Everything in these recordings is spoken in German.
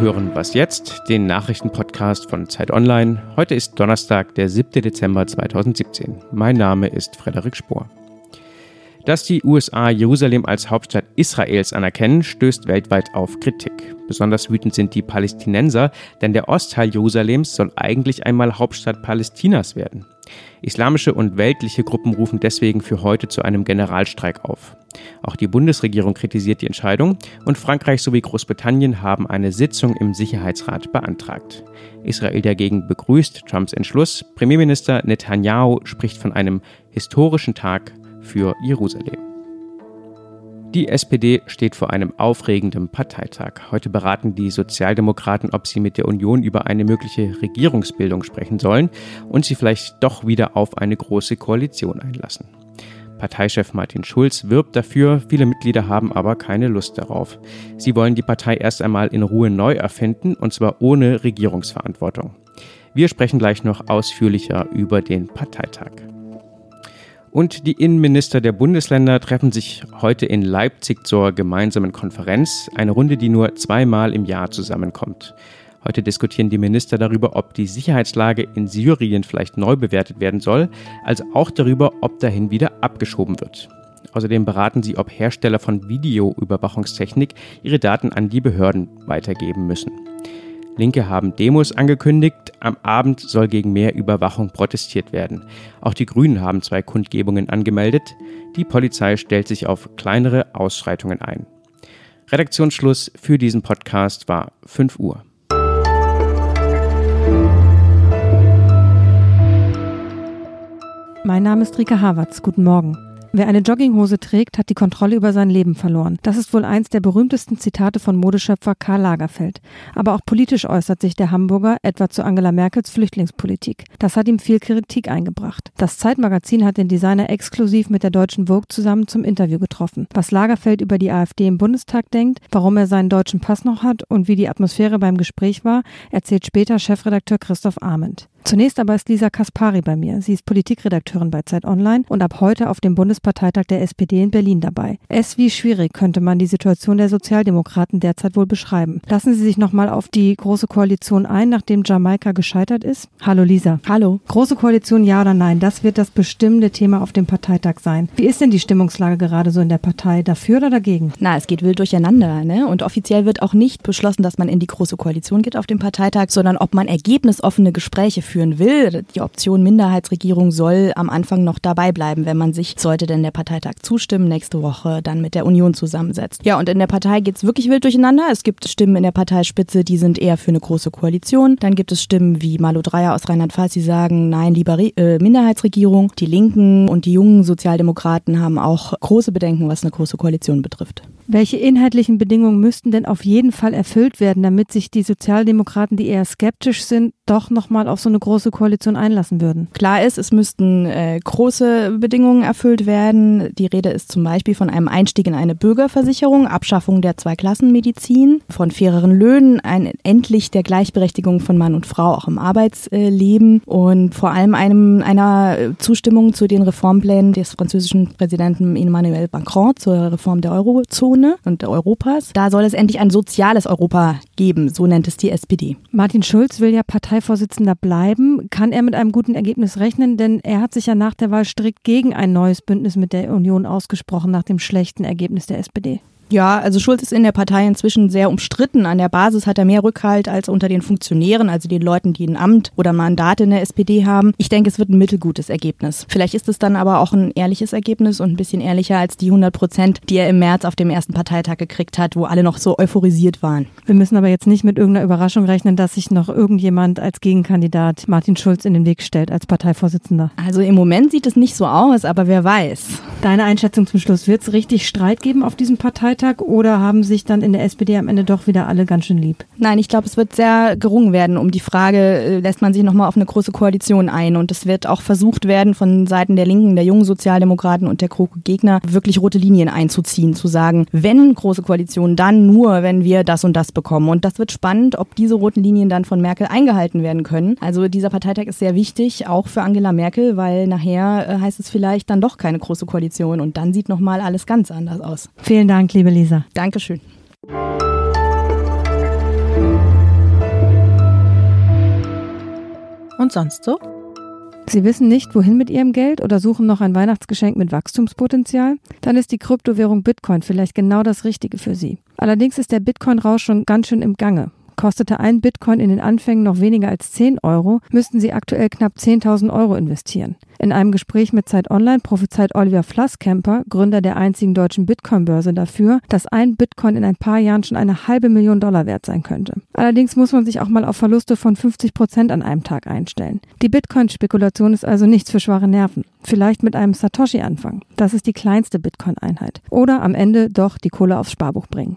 hören Was jetzt, den Nachrichtenpodcast von Zeit Online. Heute ist Donnerstag, der 7. Dezember 2017. Mein Name ist Frederik Spohr. Dass die USA Jerusalem als Hauptstadt Israels anerkennen, stößt weltweit auf Kritik. Besonders wütend sind die Palästinenser, denn der Ostteil Jerusalems soll eigentlich einmal Hauptstadt Palästinas werden. Islamische und weltliche Gruppen rufen deswegen für heute zu einem Generalstreik auf. Auch die Bundesregierung kritisiert die Entscheidung und Frankreich sowie Großbritannien haben eine Sitzung im Sicherheitsrat beantragt. Israel dagegen begrüßt Trumps Entschluss. Premierminister Netanyahu spricht von einem historischen Tag für Jerusalem. Die SPD steht vor einem aufregenden Parteitag. Heute beraten die Sozialdemokraten, ob sie mit der Union über eine mögliche Regierungsbildung sprechen sollen und sie vielleicht doch wieder auf eine große Koalition einlassen. Parteichef Martin Schulz wirbt dafür, viele Mitglieder haben aber keine Lust darauf. Sie wollen die Partei erst einmal in Ruhe neu erfinden und zwar ohne Regierungsverantwortung. Wir sprechen gleich noch ausführlicher über den Parteitag. Und die Innenminister der Bundesländer treffen sich heute in Leipzig zur gemeinsamen Konferenz, eine Runde, die nur zweimal im Jahr zusammenkommt. Heute diskutieren die Minister darüber, ob die Sicherheitslage in Syrien vielleicht neu bewertet werden soll, also auch darüber, ob dahin wieder abgeschoben wird. Außerdem beraten sie, ob Hersteller von Videoüberwachungstechnik ihre Daten an die Behörden weitergeben müssen. Linke haben Demos angekündigt. Am Abend soll gegen mehr Überwachung protestiert werden. Auch die Grünen haben zwei Kundgebungen angemeldet. Die Polizei stellt sich auf kleinere Ausschreitungen ein. Redaktionsschluss für diesen Podcast war 5 Uhr. Mein Name ist Rika Havertz. Guten Morgen. Wer eine Jogginghose trägt, hat die Kontrolle über sein Leben verloren. Das ist wohl eins der berühmtesten Zitate von Modeschöpfer Karl Lagerfeld. Aber auch politisch äußert sich der Hamburger etwa zu Angela Merkels Flüchtlingspolitik. Das hat ihm viel Kritik eingebracht. Das Zeitmagazin hat den Designer exklusiv mit der deutschen Vogue zusammen zum Interview getroffen. Was Lagerfeld über die AfD im Bundestag denkt, warum er seinen deutschen Pass noch hat und wie die Atmosphäre beim Gespräch war, erzählt später Chefredakteur Christoph Arment. Zunächst aber ist Lisa Kaspari bei mir. Sie ist Politikredakteurin bei Zeit Online und ab heute auf dem Bundesparteitag der SPD in Berlin dabei. Es wie schwierig könnte man die Situation der Sozialdemokraten derzeit wohl beschreiben. Lassen Sie sich nochmal auf die Große Koalition ein, nachdem Jamaika gescheitert ist. Hallo Lisa. Hallo. Große Koalition, ja oder nein? Das wird das bestimmende Thema auf dem Parteitag sein. Wie ist denn die Stimmungslage gerade so in der Partei? Dafür oder dagegen? Na, es geht wild durcheinander. Ne? Und offiziell wird auch nicht beschlossen, dass man in die Große Koalition geht auf dem Parteitag, sondern ob man ergebnisoffene Gespräche führen will. Die Option Minderheitsregierung soll am Anfang noch dabei bleiben, wenn man sich, sollte denn der Parteitag zustimmen, nächste Woche dann mit der Union zusammensetzt. Ja, und in der Partei geht es wirklich wild durcheinander. Es gibt Stimmen in der Parteispitze, die sind eher für eine große Koalition. Dann gibt es Stimmen wie Malu Dreyer aus Rheinland-Pfalz, die sagen, nein, lieber Re äh, Minderheitsregierung. Die Linken und die jungen Sozialdemokraten haben auch große Bedenken, was eine große Koalition betrifft. Welche inhaltlichen Bedingungen müssten denn auf jeden Fall erfüllt werden, damit sich die Sozialdemokraten, die eher skeptisch sind, doch nochmal auf so eine große Koalition einlassen würden? Klar ist, es müssten äh, große Bedingungen erfüllt werden. Die Rede ist zum Beispiel von einem Einstieg in eine Bürgerversicherung, Abschaffung der Zweiklassenmedizin, von faireren Löhnen, ein endlich der Gleichberechtigung von Mann und Frau auch im Arbeitsleben und vor allem einem, einer Zustimmung zu den Reformplänen des französischen Präsidenten Emmanuel Macron zur Reform der Eurozone. Ebene und Europas. Da soll es endlich ein soziales Europa geben, so nennt es die SPD. Martin Schulz will ja Parteivorsitzender bleiben. Kann er mit einem guten Ergebnis rechnen? Denn er hat sich ja nach der Wahl strikt gegen ein neues Bündnis mit der Union ausgesprochen nach dem schlechten Ergebnis der SPD. Ja, also Schulz ist in der Partei inzwischen sehr umstritten. An der Basis hat er mehr Rückhalt als unter den Funktionären, also den Leuten, die ein Amt oder Mandat in der SPD haben. Ich denke, es wird ein mittelgutes Ergebnis. Vielleicht ist es dann aber auch ein ehrliches Ergebnis und ein bisschen ehrlicher als die 100 Prozent, die er im März auf dem ersten Parteitag gekriegt hat, wo alle noch so euphorisiert waren. Wir müssen aber jetzt nicht mit irgendeiner Überraschung rechnen, dass sich noch irgendjemand als Gegenkandidat Martin Schulz in den Weg stellt als Parteivorsitzender. Also im Moment sieht es nicht so aus, aber wer weiß. Deine Einschätzung zum Schluss, wird es richtig Streit geben auf diesem Parteitag? Parteitag oder haben sich dann in der SPD am Ende doch wieder alle ganz schön lieb? Nein, ich glaube, es wird sehr gerungen werden um die Frage, äh, lässt man sich nochmal auf eine große Koalition ein? Und es wird auch versucht werden, von Seiten der Linken, der jungen Sozialdemokraten und der GroKo-Gegner wirklich rote Linien einzuziehen, zu sagen, wenn große Koalition, dann nur, wenn wir das und das bekommen. Und das wird spannend, ob diese roten Linien dann von Merkel eingehalten werden können. Also dieser Parteitag ist sehr wichtig, auch für Angela Merkel, weil nachher äh, heißt es vielleicht dann doch keine große Koalition und dann sieht nochmal alles ganz anders aus. Vielen Dank, liebe liebe Lisa. Dankeschön. Und sonst so? Sie wissen nicht, wohin mit Ihrem Geld oder suchen noch ein Weihnachtsgeschenk mit Wachstumspotenzial? Dann ist die Kryptowährung Bitcoin vielleicht genau das Richtige für Sie. Allerdings ist der Bitcoin-Rausch schon ganz schön im Gange. Kostete ein Bitcoin in den Anfängen noch weniger als 10 Euro, müssten sie aktuell knapp 10.000 Euro investieren. In einem Gespräch mit Zeit Online prophezeit Oliver Flasskemper, Gründer der einzigen deutschen Bitcoin-Börse, dafür, dass ein Bitcoin in ein paar Jahren schon eine halbe Million Dollar wert sein könnte. Allerdings muss man sich auch mal auf Verluste von 50 Prozent an einem Tag einstellen. Die Bitcoin-Spekulation ist also nichts für schwache Nerven. Vielleicht mit einem Satoshi anfangen. Das ist die kleinste Bitcoin-Einheit. Oder am Ende doch die Kohle aufs Sparbuch bringen.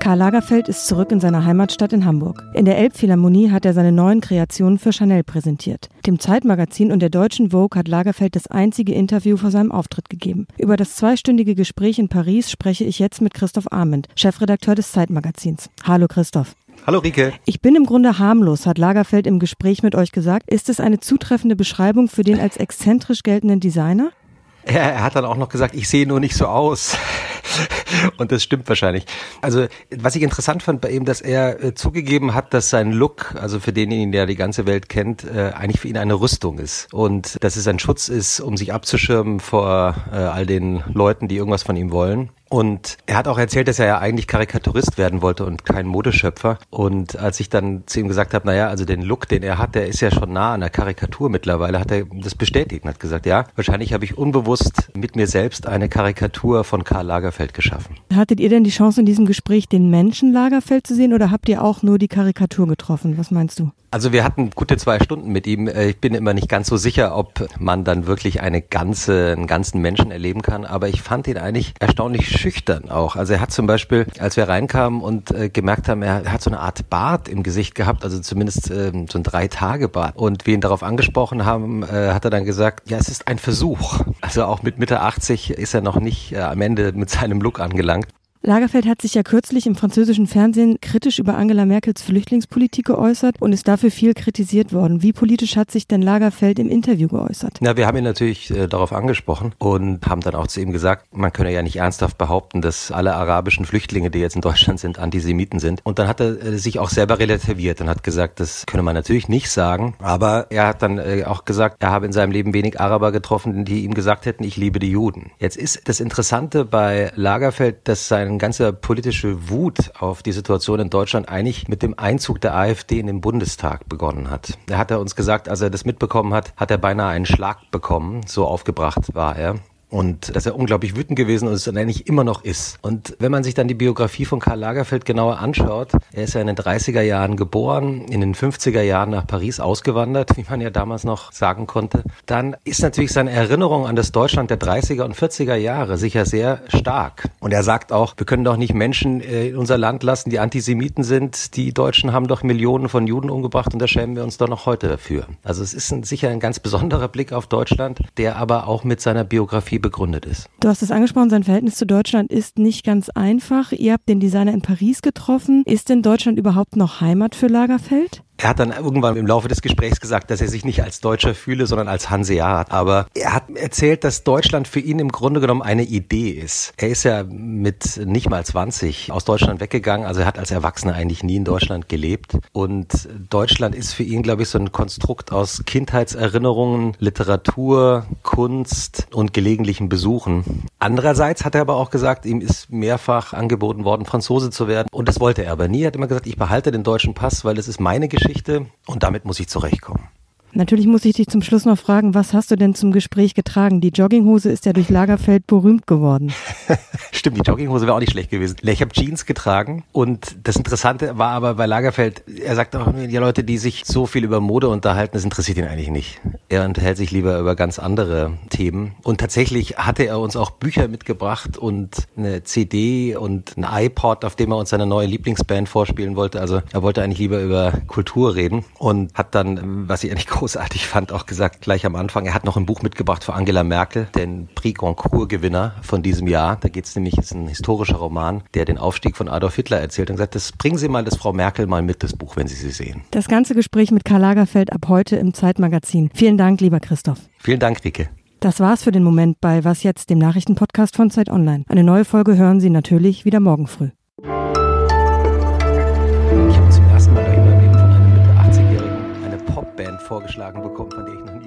Karl Lagerfeld ist zurück in seiner Heimatstadt in Hamburg. In der Elbphilharmonie hat er seine neuen Kreationen für Chanel präsentiert. Dem Zeitmagazin und der deutschen Vogue hat Lagerfeld das einzige Interview vor seinem Auftritt gegeben. Über das zweistündige Gespräch in Paris spreche ich jetzt mit Christoph Arment, Chefredakteur des Zeitmagazins. Hallo Christoph. Hallo Rike. Ich bin im Grunde harmlos, hat Lagerfeld im Gespräch mit euch gesagt. Ist es eine zutreffende Beschreibung für den als exzentrisch geltenden Designer? Er, er hat dann auch noch gesagt, ich sehe nur nicht so aus. Und das stimmt wahrscheinlich. Also, was ich interessant fand bei ihm, dass er äh, zugegeben hat, dass sein Look, also für den ihn ja die ganze Welt kennt, äh, eigentlich für ihn eine Rüstung ist. Und dass es ein Schutz ist, um sich abzuschirmen vor äh, all den Leuten, die irgendwas von ihm wollen. Und er hat auch erzählt, dass er ja eigentlich Karikaturist werden wollte und kein Modeschöpfer. Und als ich dann zu ihm gesagt habe, naja, also den Look, den er hat, der ist ja schon nah an der Karikatur mittlerweile, hat er das bestätigt und hat gesagt, ja, wahrscheinlich habe ich unbewusst mit mir selbst eine Karikatur von Karl Lagerfeld geschaffen. Hattet ihr denn die Chance in diesem Gespräch, den Menschen Lagerfeld zu sehen oder habt ihr auch nur die Karikatur getroffen? Was meinst du? Also wir hatten gute zwei Stunden mit ihm. Äh, ich bin immer nicht ganz so sicher, ob man dann wirklich eine ganze, einen ganzen Menschen erleben kann. Aber ich fand ihn eigentlich erstaunlich schüchtern auch. Also er hat zum Beispiel, als wir reinkamen und äh, gemerkt haben, er hat so eine Art Bart im Gesicht gehabt, also zumindest äh, so ein Drei-Tage-Bart. Und wir ihn darauf angesprochen haben, äh, hat er dann gesagt, ja, es ist ein Versuch. Also auch mit Mitte 80 ist er noch nicht äh, am Ende mit seinem Look angelangt. Lagerfeld hat sich ja kürzlich im französischen Fernsehen kritisch über Angela Merkels Flüchtlingspolitik geäußert und ist dafür viel kritisiert worden. Wie politisch hat sich denn Lagerfeld im Interview geäußert? Na, wir haben ihn natürlich äh, darauf angesprochen und haben dann auch zu ihm gesagt, man könne ja nicht ernsthaft behaupten, dass alle arabischen Flüchtlinge, die jetzt in Deutschland sind, Antisemiten sind. Und dann hat er äh, sich auch selber relativiert und hat gesagt, das könne man natürlich nicht sagen. Aber er hat dann äh, auch gesagt, er habe in seinem Leben wenig Araber getroffen, die ihm gesagt hätten, ich liebe die Juden. Jetzt ist das Interessante bei Lagerfeld, dass sein seine ganze politische Wut auf die Situation in Deutschland eigentlich mit dem Einzug der AfD in den Bundestag begonnen hat. Er hat er uns gesagt, als er das mitbekommen hat, hat er beinahe einen Schlag bekommen. So aufgebracht war er und dass er unglaublich wütend gewesen ist und eigentlich immer noch ist. Und wenn man sich dann die Biografie von Karl Lagerfeld genauer anschaut, er ist ja in den 30er Jahren geboren, in den 50er Jahren nach Paris ausgewandert, wie man ja damals noch sagen konnte, dann ist natürlich seine Erinnerung an das Deutschland der 30er und 40er Jahre sicher sehr stark. Und er sagt auch, wir können doch nicht Menschen äh, in unser Land lassen, die Antisemiten sind. Die Deutschen haben doch Millionen von Juden umgebracht und da schämen wir uns doch noch heute dafür. Also es ist ein, sicher ein ganz besonderer Blick auf Deutschland, der aber auch mit seiner Biografie begründet ist. Du hast es angesprochen, sein Verhältnis zu Deutschland ist nicht ganz einfach. Ihr habt den Designer in Paris getroffen. Ist denn Deutschland überhaupt noch Heimat für Lagerfeld? Er hat dann irgendwann im Laufe des Gesprächs gesagt, dass er sich nicht als Deutscher fühle, sondern als Hanseat. Aber er hat erzählt, dass Deutschland für ihn im Grunde genommen eine Idee ist. Er ist ja mit nicht mal 20 aus Deutschland weggegangen. Also er hat als Erwachsener eigentlich nie in Deutschland gelebt. Und Deutschland ist für ihn, glaube ich, so ein Konstrukt aus Kindheitserinnerungen, Literatur, Kunst und gelegentlichen Besuchen. Andererseits hat er aber auch gesagt, ihm ist mehrfach angeboten worden, Franzose zu werden. Und das wollte er aber nie. Er hat immer gesagt, ich behalte den deutschen Pass, weil es ist meine Geschichte Geschichte und damit muss ich zurechtkommen. Natürlich muss ich dich zum Schluss noch fragen, was hast du denn zum Gespräch getragen? Die Jogginghose ist ja durch Lagerfeld berühmt geworden. Stimmt, die Jogginghose wäre auch nicht schlecht gewesen. Ich habe Jeans getragen und das Interessante war aber bei Lagerfeld, er sagt auch, die Leute, die sich so viel über Mode unterhalten, das interessiert ihn eigentlich nicht. Er unterhält sich lieber über ganz andere Themen. Und tatsächlich hatte er uns auch Bücher mitgebracht und eine CD und ein iPod, auf dem er uns seine neue Lieblingsband vorspielen wollte. Also er wollte eigentlich lieber über Kultur reden und hat dann, was ich eigentlich großartig fand, auch gesagt gleich am Anfang, er hat noch ein Buch mitgebracht für Angela Merkel, den Prix Goncourt-Gewinner von diesem Jahr. Da geht es nämlich, ist ein historischer Roman, der den Aufstieg von Adolf Hitler erzählt und gesagt, das bringen Sie mal das Frau Merkel mal mit, das Buch, wenn Sie sie sehen. Das ganze Gespräch mit Karl Lagerfeld ab heute im Zeitmagazin. Vielen Vielen Dank, lieber Christoph. Vielen Dank, Rike. Das war's für den Moment bei Was jetzt, dem Nachrichtenpodcast von Zeit Online. Eine neue Folge hören Sie natürlich wieder morgen früh. Ich habe zum ersten Mal da jemanden von einem Mitte 80-Jährigen eine Popband vorgeschlagen bekommen, von der ich noch